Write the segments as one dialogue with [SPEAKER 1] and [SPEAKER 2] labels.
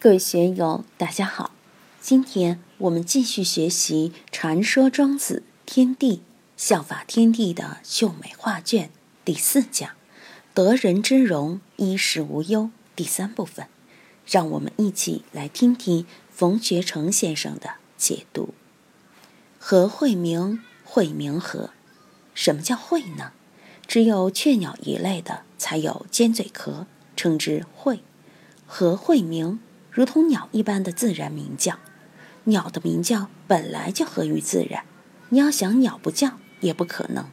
[SPEAKER 1] 各位学友，大家好！今天我们继续学习《传说庄子天地效法天地的秀美画卷》第四讲“得人之容，衣食无忧”第三部分。让我们一起来听听冯学成先生的解读。何惠明？惠明何？什么叫惠呢？只有雀鸟一类的才有尖嘴壳，称之惠。何惠明？如同鸟一般的自然鸣叫，鸟的鸣叫本来就合于自然，你要想鸟不叫也不可能。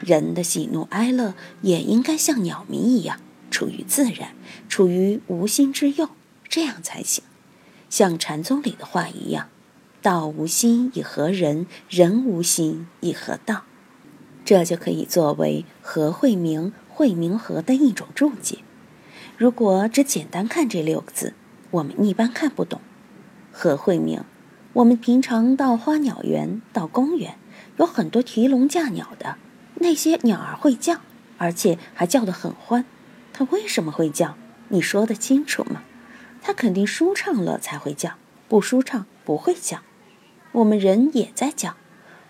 [SPEAKER 1] 人的喜怒哀乐也应该像鸟鸣一样，处于自然，处于无心之用，这样才行。像禅宗里的话一样：“道无心以合人，人无心以合道。”这就可以作为“和会明”“会明和”的一种注解。如果只简单看这六个字，我们一般看不懂，何惠明？我们平常到花鸟园、到公园，有很多提笼架鸟的，那些鸟儿会叫，而且还叫得很欢。它为什么会叫？你说得清楚吗？它肯定舒畅了才会叫，不舒畅不会叫。我们人也在叫，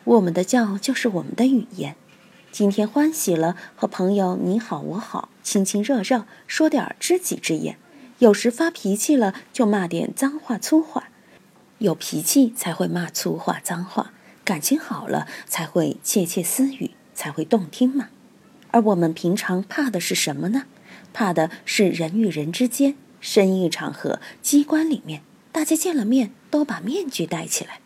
[SPEAKER 1] 我们的叫就是我们的语言。今天欢喜了，和朋友你好我好，亲亲热热，说点知己之言。有时发脾气了，就骂点脏话粗话；有脾气才会骂粗话脏话，感情好了才会窃窃私语，才会动听嘛。而我们平常怕的是什么呢？怕的是人与人之间，生意场合、机关里面，大家见了面都把面具戴起来，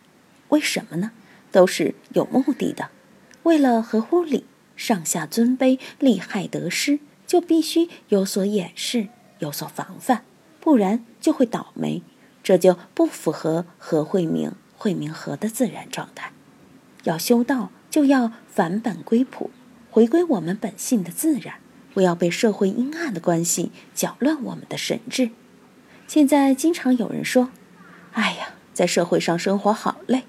[SPEAKER 1] 为什么呢？都是有目的的，为了合乎礼，上下尊卑、利害得失，就必须有所掩饰。有所防范，不然就会倒霉，这就不符合和慧明、慧明和的自然状态。要修道，就要返本归朴，回归我们本性的自然，不要被社会阴暗的关系搅乱我们的神智。现在经常有人说：“哎呀，在社会上生活好累。”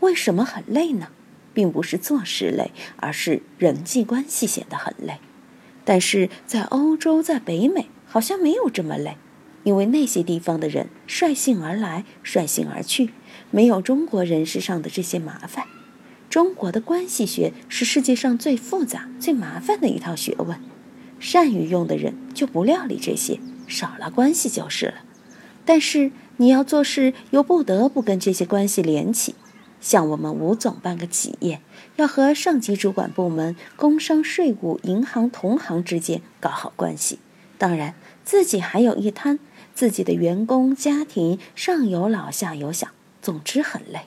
[SPEAKER 1] 为什么很累呢？并不是做事累，而是人际关系显得很累。但是在欧洲，在北美。好像没有这么累，因为那些地方的人率性而来，率性而去，没有中国人世上的这些麻烦。中国的关系学是世界上最复杂、最麻烦的一套学问，善于用的人就不料理这些，少了关系就是了。但是你要做事，又不得不跟这些关系连起。像我们吴总办个企业，要和上级主管部门、工商、税务、银行、同行之间搞好关系。当然，自己还有一摊，自己的员工、家庭上有老下有小，总之很累。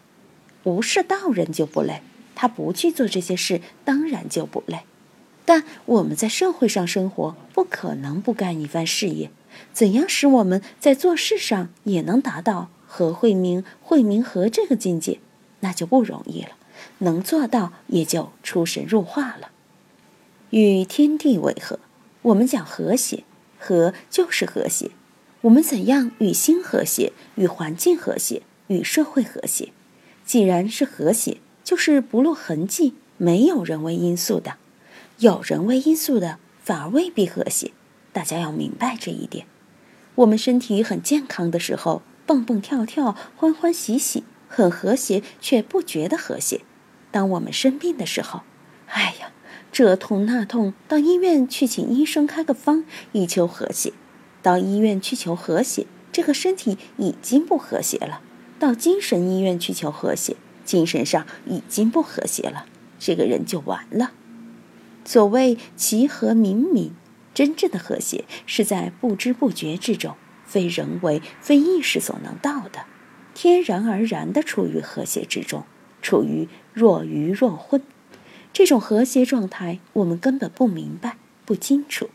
[SPEAKER 1] 不是道人就不累，他不去做这些事，当然就不累。但我们在社会上生活，不可能不干一番事业。怎样使我们在做事上也能达到和惠明、惠明和这个境界，那就不容易了。能做到，也就出神入化了。与天地为和，我们讲和谐。和就是和谐，我们怎样与心和谐，与环境和谐，与社会和谐？既然是和谐，就是不露痕迹，没有人为因素的。有人为因素的，反而未必和谐。大家要明白这一点。我们身体很健康的时候，蹦蹦跳跳，欢欢喜喜，很和谐，却不觉得和谐。当我们生病的时候，哎呀！这痛那痛，到医院去请医生开个方，以求和谐。到医院去求和谐，这个身体已经不和谐了；到精神医院去求和谐，精神上已经不和谐了，这个人就完了。所谓其和冥冥，真正的和谐是在不知不觉之中，非人为、非意识所能到的，天然而然的处于和谐之中，处于若愚若昏。这种和谐状态，我们根本不明白、不清楚，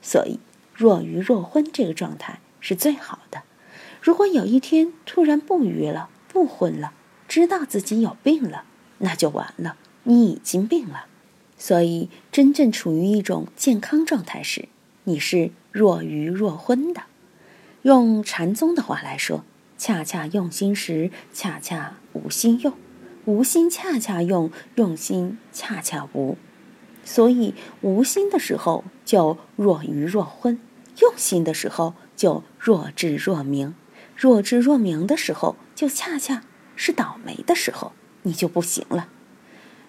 [SPEAKER 1] 所以若愚若昏这个状态是最好的。如果有一天突然不愚了、不昏了，知道自己有病了，那就完了，你已经病了。所以，真正处于一种健康状态时，你是若愚若昏的。用禅宗的话来说，恰恰用心时，恰恰无心用。无心恰恰用，用心恰恰无，所以无心的时候就若愚若昏，用心的时候就若智若明。若智若明的时候，就恰恰是倒霉的时候，你就不行了。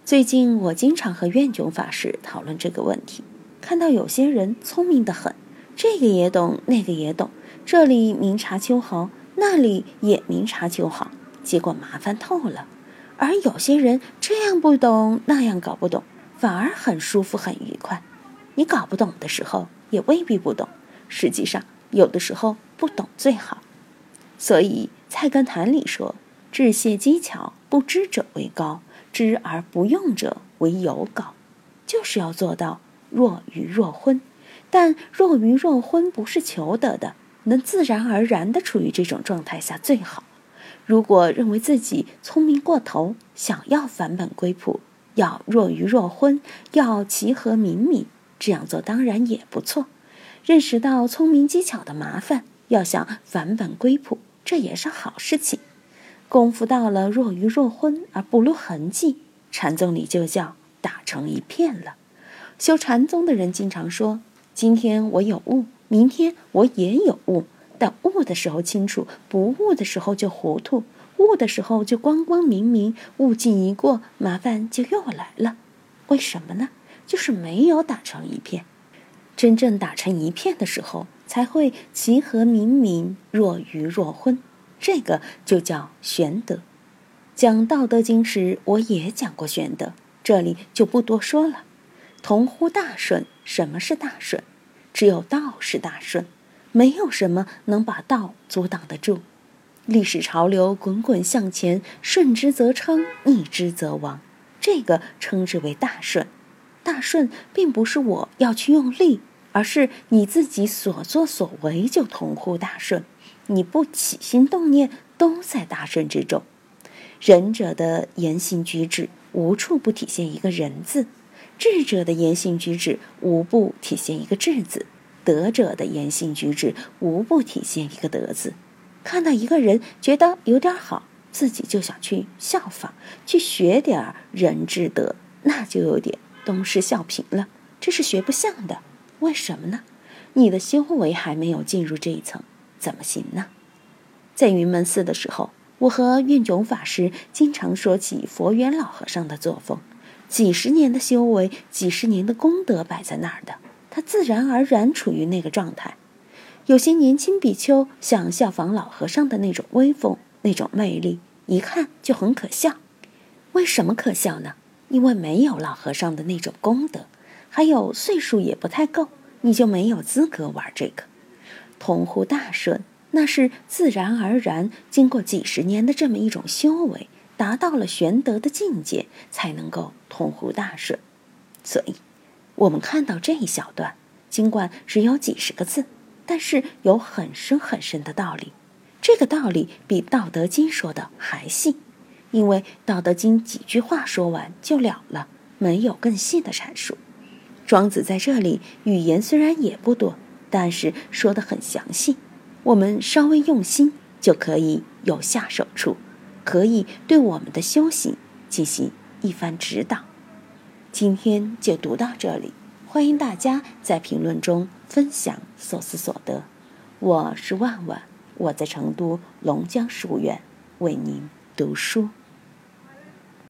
[SPEAKER 1] 最近我经常和愿炯法师讨论这个问题，看到有些人聪明的很，这个也懂，那个也懂，这里明察秋毫，那里也明察秋毫，结果麻烦透了；而有些人这样不懂，那样搞不懂，反而很舒服、很愉快。你搞不懂的时候，也未必不懂。实际上，有的时候不懂最好。所以《菜根谭》里说：“致谢机巧，不知者为高。”知而不用者为有高，就是要做到若愚若昏。但若愚若昏不是求得的，能自然而然的处于这种状态下最好。如果认为自己聪明过头，想要返本归朴，要若愚若昏，要其和敏敏，这样做当然也不错。认识到聪明机巧的麻烦，要想返本归朴，这也是好事情。功夫到了若愚若昏而不露痕迹，禅宗里就叫打成一片了。修禅宗的人经常说：“今天我有悟，明天我也有悟，但悟的时候清楚，不悟的时候就糊涂；悟的时候就光光明明，悟境一过，麻烦就又来了。为什么呢？就是没有打成一片。真正打成一片的时候，才会其和明明，若愚若昏。”这个就叫玄德。讲《道德经》时，我也讲过玄德，这里就不多说了。同乎大顺，什么是大顺？只有道是大顺，没有什么能把道阻挡得住。历史潮流滚滚向前，顺之则昌，逆之则亡，这个称之为大顺。大顺并不是我要去用力，而是你自己所作所为就同乎大顺。你不起心动念，都在大顺之中。仁者的言行举止，无处不体现一个仁字；智者的言行举止，无不体现一个智字；德者的言行举止，无不体现一个德字。看到一个人觉得有点好，自己就想去效仿，去学点仁智德，那就有点东施效颦了。这是学不像的。为什么呢？你的修为还没有进入这一层。怎么行呢？在云门寺的时候，我和运炯法师经常说起佛缘老和尚的作风。几十年的修为，几十年的功德摆在那儿的，他自然而然处于那个状态。有些年轻比丘想效仿老和尚的那种威风、那种魅力，一看就很可笑。为什么可笑呢？因为没有老和尚的那种功德，还有岁数也不太够，你就没有资格玩这个。同乎大顺，那是自然而然，经过几十年的这么一种修为，达到了玄德的境界，才能够同乎大顺。所以，我们看到这一小段，尽管只有几十个字，但是有很深很深的道理。这个道理比《道德经》说的还细，因为《道德经》几句话说完就了了，没有更细的阐述。庄子在这里语言虽然也不多。但是说的很详细，我们稍微用心就可以有下手处，可以对我们的修行进行一番指导。今天就读到这里，欢迎大家在评论中分享所思所得。我是万万，我在成都龙江书院为您读书。